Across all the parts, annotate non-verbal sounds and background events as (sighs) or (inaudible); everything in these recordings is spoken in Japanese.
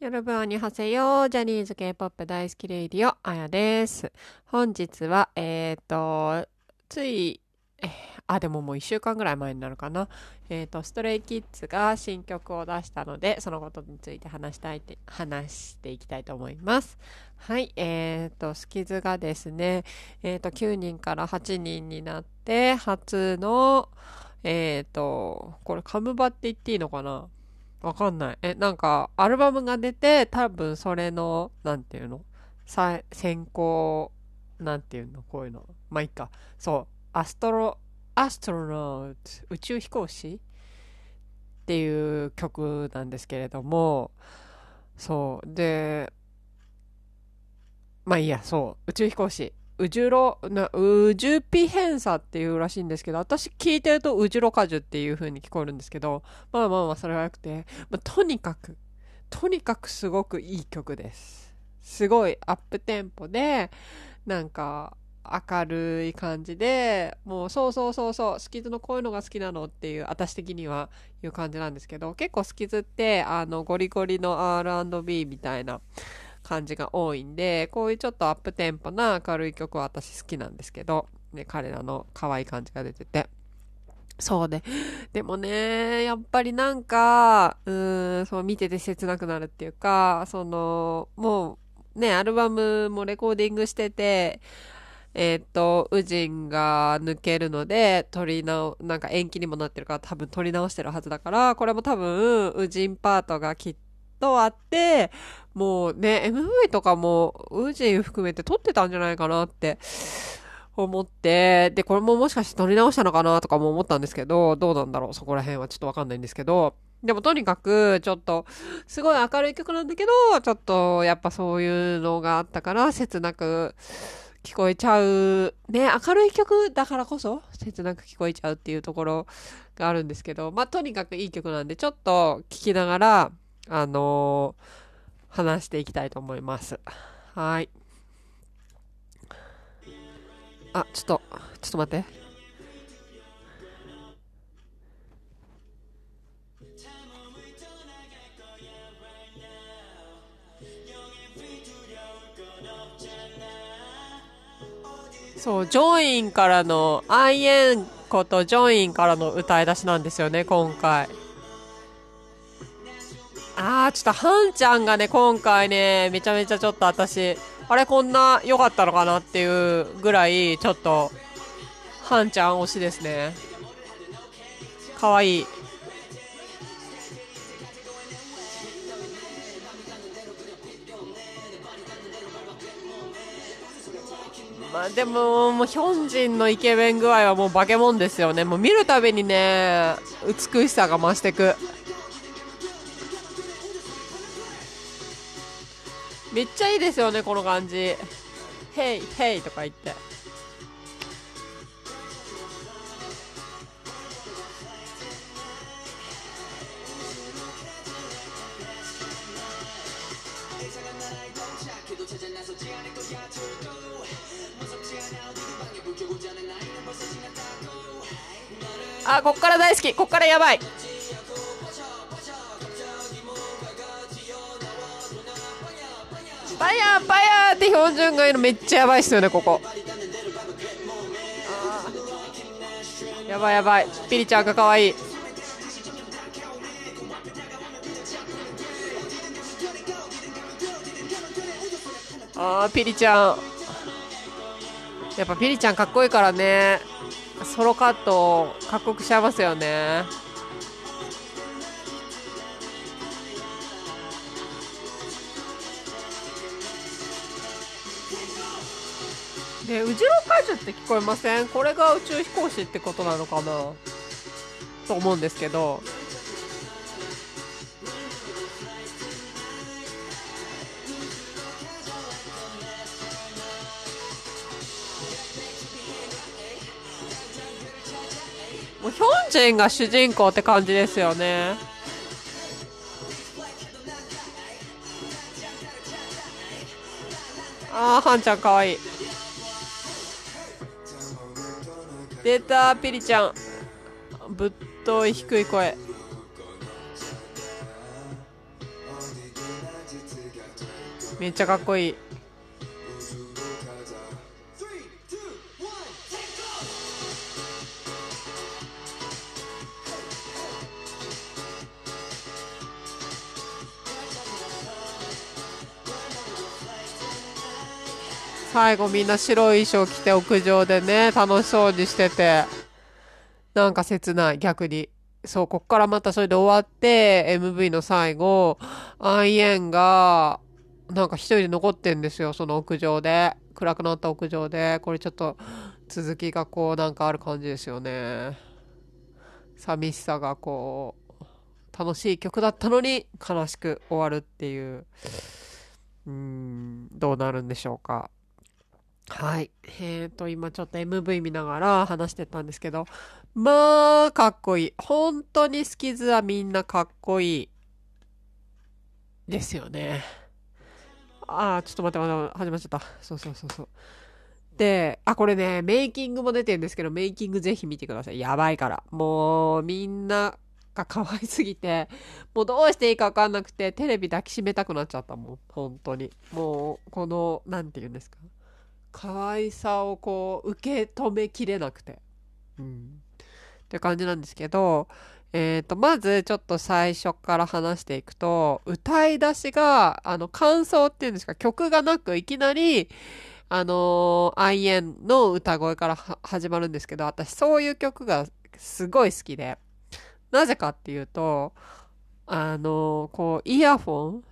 よろぶんにはせよジャニーズ K-POP 大好きレイディオ、あやです。本日は、えっ、と、つい、あ、でももう1週間ぐらい前になるかな?えっ、と、ストレイキッズが新曲を出したので、そのことについて話したいって、話していきたいと思います。はい、えっ、と、スキズがですね、えっ、と、9人から8人になって、初の、えっ、と、これカムバって言っていいのかな?わかんない。え、なんか、アルバムが出て、多分それの、なんていうの？先行、なんていうの？こういうの。まあ、いいか。そう。アストロ、アストロノート、宇宙飛行士？っていう曲なんですけれども、そう。で、まあいいや、そう。宇宙飛行士。宇宙ロ、な、宇宙ピ偏差っていうらしいんですけど、私聞いてると宇宙ロ果樹っていう風に聞こえるんですけど、まあまあまあ、それはよくて、まあ、とにかく、とにかくすごくいい曲です。すごいアップテンポで、なんか、明るい感じで、もうそうそうそうそう、スキズのこういうのが好きなのっていう、私的にはいう感じなんですけど、結構スキズって、あの、ゴリゴリの R&B みたいな感じが多いんで、こういうちょっとアップテンポな明るい曲は私好きなんですけど、ね、彼らの可愛い感じが出てて。そうで。でもね、やっぱりなんか、うーん、そう見てて切なくなるっていうか、その、もう、ね、アルバムもレコーディングしてて、えーっと、ウジンが抜けるので、取り直、なんか延期にもなってるから多分取り直してるはずだから、これも多分、ウジンパートがきっとあって、もうね、MV とかも、ウージン含めて撮ってたんじゃないかなって思って、で、これももしかして撮り直したのかなとかも思ったんですけど、どうなんだろう、そこら辺はちょっとわかんないんですけど、でもとにかく、ちょっと、すごい明るい曲なんだけど、ちょっと、やっぱそういうのがあったから、切なく聞こえちゃう。ね、明るい曲だからこそ、切なく聞こえちゃうっていうところがあるんですけど、まあ、とにかくいい曲なんで、ちょっと聞きながら、あのー話していきたいと思います。はい。あ、ちょっと、ちょっと待って。そう、ジョインからの、アイエンことジョインからの歌い出しなんですよね、今回。あー、ちょっとハンちゃんがね、今回ね、めちゃめちゃちょっと私、あれこんな良かったのかなっていうぐらい、ちょっと、ハンちゃん推しですね。かわいい。まあでも、もうヒョンジンのイケメン具合はもう化け物ですよね。もう見るたびにね、美しさが増してく。めっちゃいいですよね、この感じ。ヘイ、ヘイとか言って。あ、こっから大好き。こっからやばい。て標準がいるのめっちゃやばいっすよねここ。あー。やばいやばい。ピリちゃんが可愛い。あーピリちゃん。やっぱピリちゃんかっこいいからね。ソロカットかっこよくしちゃいますよね。で、ウジロ怪獣って聞こえません？これが宇宙飛行士ってことなのかな？と思うんですけど。もうヒョンジンが主人公って感じですよね。あー、ハンちゃんかわいい。出たペリちゃん。ぶっとい低い声。めっちゃかっこいい。最後みんな白い衣装着て屋上でね、楽しそうにしてて、なんか切ない、逆に。そう、こっからまたそれで終わって、MV の最後、アイエンが、なんか一人で残ってんですよ、その屋上で。暗くなった屋上で。これちょっと、続きがこう、なんかある感じですよね。寂しさがこう、楽しい曲だったのに、悲しく終わるっていう、うーん、どうなるんでしょうか。はい。えっ、ー、と、今ちょっと MV 見ながら話してたんですけど、まあ、かっこいい。本当にスキズはみんなかっこいい。ですよね。ああ、ちょっと待って待って、始まっちゃった。そうそうそうそう。で、あ、これね、メイキングも出てるんですけど、メイキングぜひ見てください。やばいから。もう、みんなが (laughs) 可愛すぎて、もうどうしていいかわかんなくて、テレビ抱きしめたくなっちゃったもん。本当に。もう、この、なんて言うんですか。可愛さをこう受け止めきれなくて。うん。っていう感じなんですけど、えっ、ー、と、まずちょっと最初から話していくと、歌い出しが、あの、感想っていうんですか、曲がなくいきなり、あのー、アイエンの歌声から始まるんですけど、私そういう曲がすごい好きで、なぜかっていうと、あのー、こう、イヤホン？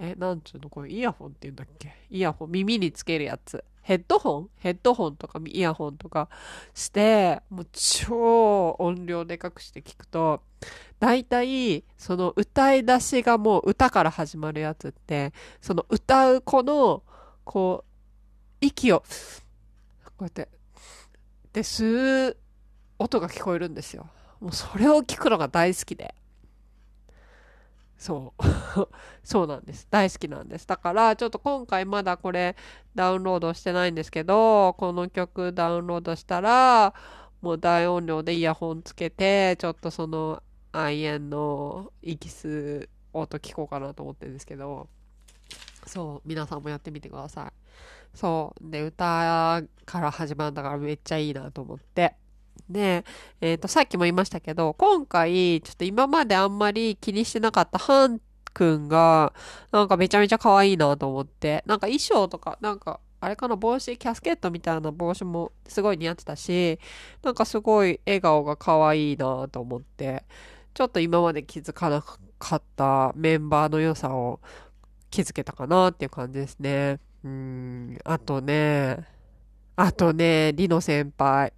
え、なんちゅうの？これイヤホンって言うんだっけ？イヤホン、耳につけるやつ。ヘッドホン？ヘッドホンとかイヤホンとかして、もう超音量でかくして聞くと、大体、その歌い出しがもう歌から始まるやつって、その歌う子の、こう、息を、こうやって、で、吸う音が聞こえるんですよ。もうそれを聞くのが大好きで。そう。(laughs) そうなんです。大好きなんです。だから、ちょっと今回まだこれダウンロードしてないんですけど、この曲ダウンロードしたら、もう大音量でイヤホンつけて、ちょっとその、アイエンの息吸う音聞こうかなと思ってるんですけど、そう、皆さんもやってみてください。そう。で、歌から始まるんだからめっちゃいいなと思って。で、えっ、ー、と、さっきも言いましたけど、今回、ちょっと今まであんまり気にしてなかったハンくんが、なんかめちゃめちゃ可愛いなと思って、なんか衣装とか、なんか、あれかな、帽子、キャスケットみたいな帽子もすごい似合ってたし、なんかすごい笑顔が可愛いなと思って、ちょっと今まで気づかなかったメンバーの良さを気づけたかなっていう感じですね。うん、あとね、あとね、リノ先輩。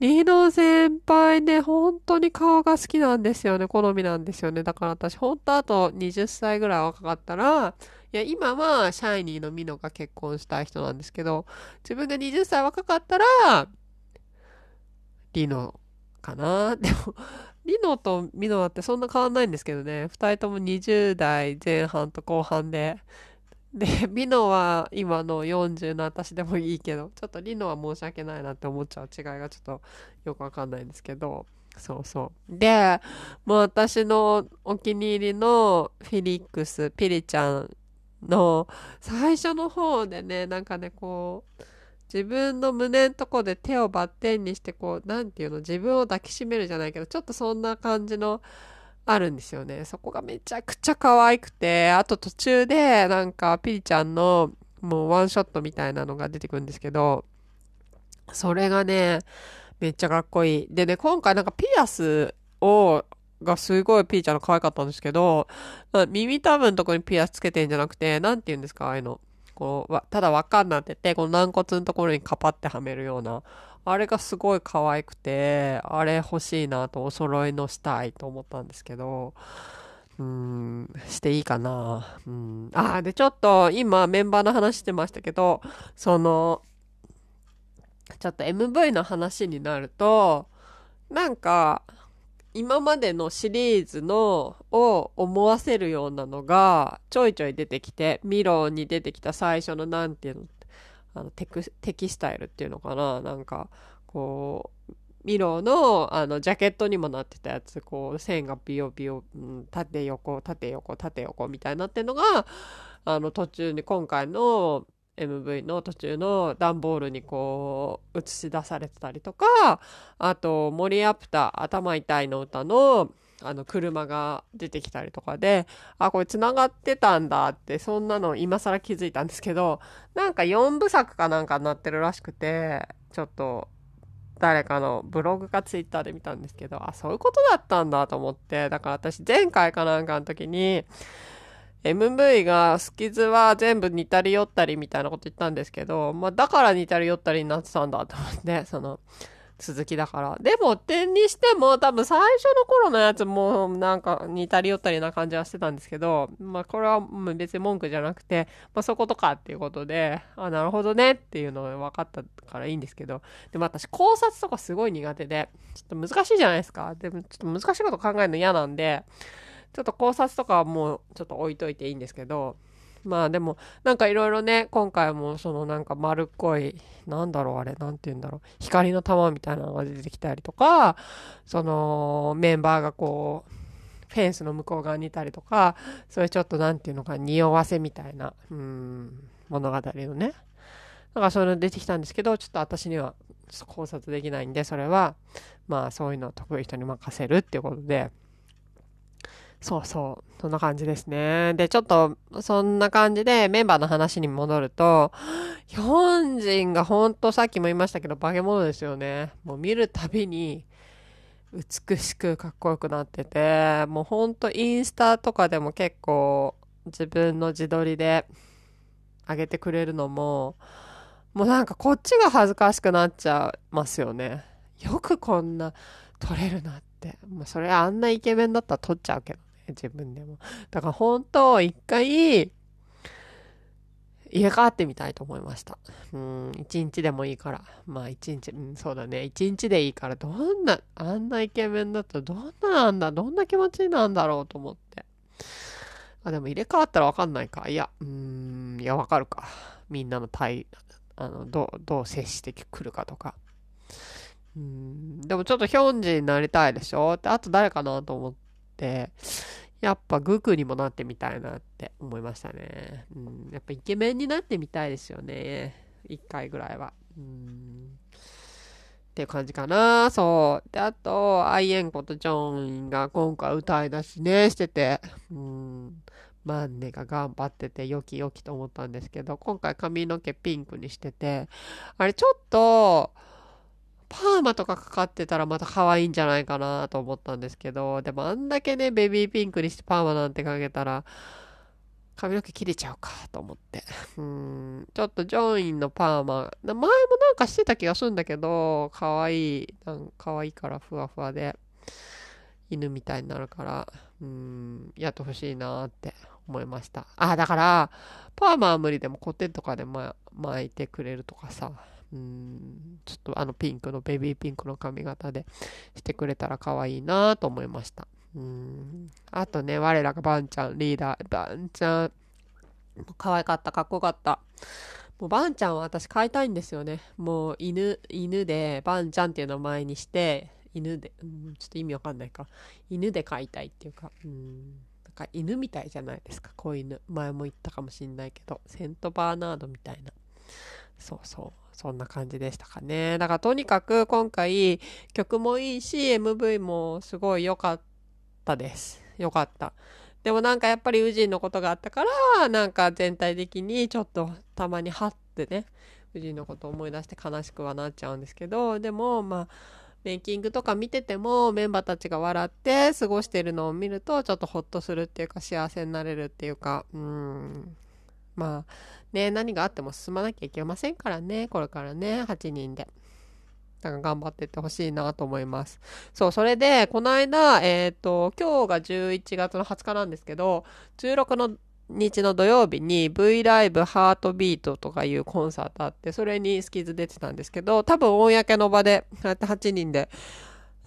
リノ先輩ね、本当に顔が好きなんですよね。好みなんですよね。だから私、本当あと20歳ぐらい若かったら、いや、今はシャイニーのミノが結婚したい人なんですけど、自分が20歳若かったら、リノかな。でも、リノとミノだってそんな変わんないんですけどね。二人とも20代前半と後半で、で、(laughs) 美濃は今の40の私でもいいけど、ちょっとリノは申し訳ないなって思っちゃう違いがちょっとよくわかんないんですけど、そうそう。で、もう私のお気に入りのフィリックス、ピリちゃんの最初の方でね、なんかね、こう、自分の胸のとこで手をバッテンにして、こう、なんていうの、自分を抱きしめるじゃないけど、ちょっとそんな感じのあるんですよね。そこがめちゃくちゃ可愛くて、あと途中でなんかピリちゃんのもうワンショットみたいなのが出てくるんですけど、それがね、めっちゃかっこいい。でね、今回なんかピアスを、がすごいピーちゃんの可愛かったんですけど、耳たぶんとこにピアスつけてんじゃなくて、なんて言うんですか、ああいうの。こう、ただ輪っかになってて、この軟骨のところにカパってはめるような、あれがすごい可愛くて、あれ欲しいなとお揃いのしたいと思ったんですけど、うん、していいかな。うん。あ、で、ちょっと今メンバーの話してましたけど、その、ちょっと MV の話になると、なんか、今までのシリーズのを思わせるようなのがちょいちょい出てきて、ミロに出てきた最初のなんていうの、あのテクテキスタイルっていうのかな？なんかこうミロのあのジャケットにもなってたやつこう線がビヨビヨ、うん、縦横縦横縦横みたいになってるのがあの途中に今回の MV の途中の段ボールにこう映し出されてたりとかあと森アプタ頭痛いの歌のあの車が出てきたりとかであこれ繋がってたんだってそんなの今更気づいたんですけどなんか4部作かなんかになってるらしくてちょっと誰かのブログかツイッターで見たんですけどあそういうことだったんだと思ってだから私前回かなんかの時に MV がスキズは全部似たり寄ったりみたいなこと言ったんですけど、まあだから似たり寄ったりになってたんだと思って、その続きだから。でも点にしても多分最初の頃のやつもなんか似たり寄ったりな感じはしてたんですけど、まあこれは別に文句じゃなくて、まあそことかっていうことで、あ、なるほどねっていうのが分かったからいいんですけど、でも私考察とかすごい苦手で、ちょっと難しいじゃないですか。でもちょっと難しいこと考えるの嫌なんで、ちょっと考察とかはもうちょっと置いといていいんですけど、まあでも、なんかいろいろね、今回もそのなんか丸っこい、なんだろうあれ、なんて言うんだろう、光の玉みたいなのが出てきたりとか、そのメンバーがこう、フェンスの向こう側にいたりとか、そういうちょっとなんていうのか、匂わせみたいな、うん、物語のね。なんかそういうの出てきたんですけど、ちょっと私には考察できないんで、それは、まあそういうのを得意人に任せるっていうことで、そうそう。そんな感じですね。で、ちょっと、そんな感じでメンバーの話に戻ると、ヒョンジンがほんとさっきも言いましたけど、化け物ですよね。もう見るたびに、美しくかっこよくなってて、もうほんとインスタとかでも結構自分の自撮りで上げてくれるのも、もうなんかこっちが恥ずかしくなっちゃいますよね。よくこんな撮れるなって。もうそれあんなイケメンだったら撮っちゃうけど。(laughs) 自分でも。だから本当、一回、入れ替わってみたいと思いました。うん、一日でもいいから。まあ一日、うん、そうだね。一日でいいから、どんな、あんなイケメンだったらどんななんだ、どんな気持ちなんだろうと思って。あ、でも入れ替わったらわかんないか。いや、うん、いや、わかるか。みんなの対、あの、どう、どう接してくるかとか。うん、でもちょっとヒョンジになりたいでしょ？って、あと誰かなと思って、やっぱグクにもなってみたいなって思いましたね。うん、やっぱイケメンになってみたいですよね。一回ぐらいは。うんっていう感じかな。そう。で、あと、アイエンコとジョンが今回歌い出しね、してて、うん、マンネが頑張ってて、よきよきと思ったんですけど、今回髪の毛ピンクにしてて、あれちょっと、パーマとかかかってたらまた可愛いんじゃないかなと思ったんですけど、でもあんだけね、ベビーピンクにしてパーマなんてかけたら、髪の毛切れちゃうかと思って。うん、ちょっとジョインのパーマ、前もなんかしてた気がするんだけど、可愛い、なん可愛いからふわふわで、犬みたいになるから、うん、やってほしいなって思いました。あ、だから、パーマは無理でもコテとかで、ま、巻いてくれるとかさ、うん、ちょっとあのピンクのベビーピンクの髪型でしてくれたら可愛いなと思いました。うん、あとね、我らがバンちゃん、リーダー、バンちゃん、可愛かった、かっこよかった。もうバンちゃんは私飼いたいんですよね。もう犬、犬でバンちゃんっていう名前にして、犬で、うん、ちょっと意味わかんないか。犬で飼いたいっていうか、うん、なんか犬みたいじゃないですか、子犬。前も言ったかもしんないけど、セントバーナードみたいな。そうそう。そんな感じでしたかね。だからとにかく今回曲もいいし MV もすごい良かったです。良かった。でもなんかやっぱりウジンのことがあったからなんか全体的にちょっとたまにハッてねウジンのことを思い出して悲しくはなっちゃうんですけどでもまあメイキングとか見ててもメンバーたちが笑って過ごしてるのを見るとちょっとホッとするっていうか幸せになれるっていうかうんまあね、何があっても進まなきゃいけませんからね、これからね、8人で。だか頑張っていってほしいなと思います。そう、それで、この間、えっ、ー、と、今日が11月の20日なんですけど、16の日の土曜日に V ライブハートビートとかいうコンサートあって、それにスキズ出てたんですけど、多分公の場で、こうやって8人で、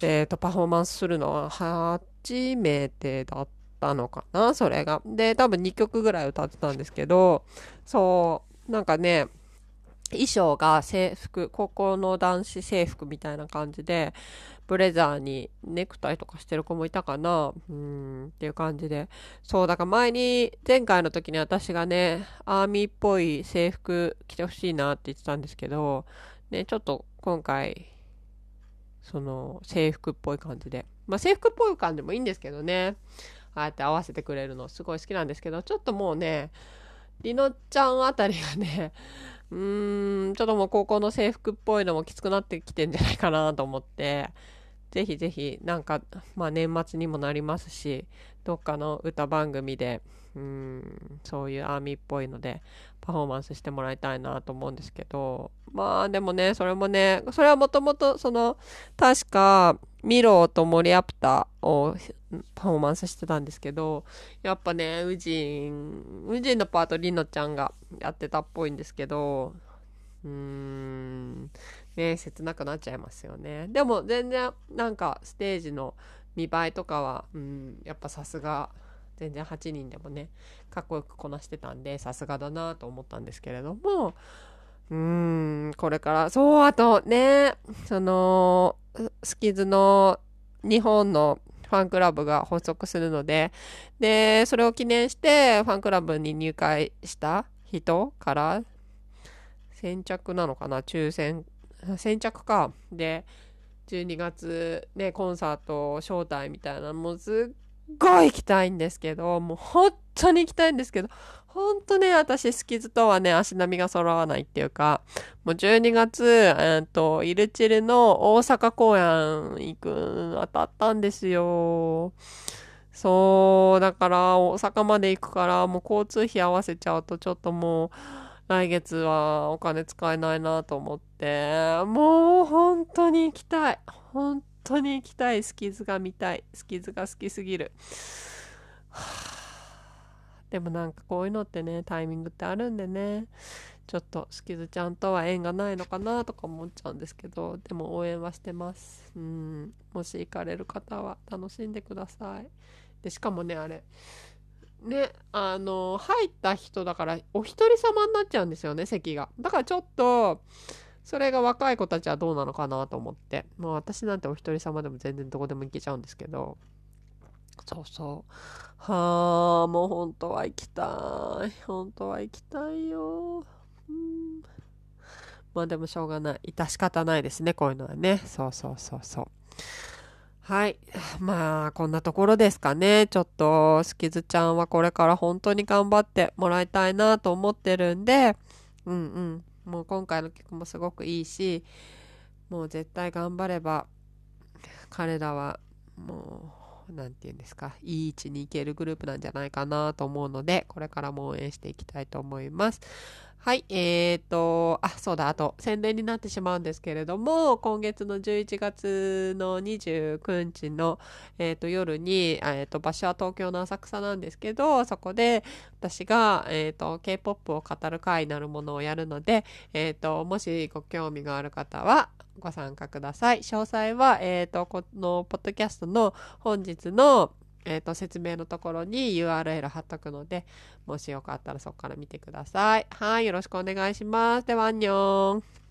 えっ、ー、と、パフォーマンスするのは初めてだったたのかな、それが。で、多分2曲ぐらい歌ってたんですけど、そう、なんかね、衣装が制服、高校の男子制服みたいな感じで、ブレザーにネクタイとかしてる子もいたかな？うんっていう感じで。そう、だから前に、前回の時に私がね、アーミーっぽい制服着てほしいなって言ってたんですけど、ね、ちょっと今回、その制服っぽい感じで。まあ制服っぽい感じもいいんですけどね。ああやって合わせてくれるのすごい好きなんですけど、ちょっともうね、りのちゃんあたりがね、(laughs) うーん、ちょっともう高校の制服っぽいのもきつくなってきてんじゃないかなと思って、ぜひぜひ、なんか、まあ年末にもなりますし、どっかの歌番組で、うん、そういうアーミーっぽいので、パフォーマンスしてもらいたいなと思うんですけど、まあでもね、それもね、それはもともと、その、確か、ミロとモリアプタをパフォーマンスしてたんですけど、やっぱね、ウジン、ウジンのパートリノちゃんがやってたっぽいんですけど、うーん、ね、切なくなっちゃいますよね。でも全然なんかステージの見栄えとかは、うん、やっぱさすが、全然8人でもね、かっこよくこなしてたんで、さすがだなと思ったんですけれども、うーん、これから、そう、あとね、その、スキズの日本のファンクラブが発足するので、で、それを記念してファンクラブに入会した人から先着なのかな抽選、先着か。で、12月ね、コンサート招待みたいなもうすっごい行きたいんですけど、もう本当に行きたいんですけど、ほんとね、私、スキズとはね、足並みが揃わないっていうか、もう12月、えっと、イルチルの大阪公演行く、当たったんですよ。そう、だから大阪まで行くから、もう交通費合わせちゃうとちょっともう、来月はお金使えないなと思って、もう本当に行きたい。本当に行きたい。スキズが見たい。スキズが好きすぎる。は (sighs) あでもなんかこういうのってね、タイミングってあるんでね、ちょっとスキズちゃんとは縁がないのかなとか思っちゃうんですけど、でも応援はしてます。うん。もし行かれる方は楽しんでください。で、しかもね、あれ、ね、あの、入った人だから、お一人様になっちゃうんですよね、席が。だからちょっと、それが若い子たちはどうなのかなと思って。もう私なんてお一人様でも全然どこでも行けちゃうんですけど、そうそう。はあ、もう本当は行きたい。本当は行きたいよ。うん。まあでもしょうがない。致し方ないですね、こういうのはね。そうそうそうそう。はい。まあ、こんなところですかね。ちょっと、スキズちゃんはこれから本当に頑張ってもらいたいなと思ってるんで、うんうん。もう今回の曲もすごくいいし、もう絶対頑張れば、彼らはもう、何て言うんですか、いい位置に行けるグループなんじゃないかなと思うので、これからも応援していきたいと思います。はい、えーと、あ、そうだ、あと、宣伝になってしまうんですけれども、今月の11月の29日の、えーと、夜に、えーと、場所は東京の浅草なんですけど、そこで私が、えーと、K-POP を語る会なるものをやるので、えーと、もしご興味がある方は、ご参加ください。詳細は、えっ、ー、と、このポッドキャストの本日の、えっ、ー、と、説明のところに URL 貼っとくので、もしよかったらそこから見てください。はい、よろしくお願いします。では、アンニョン。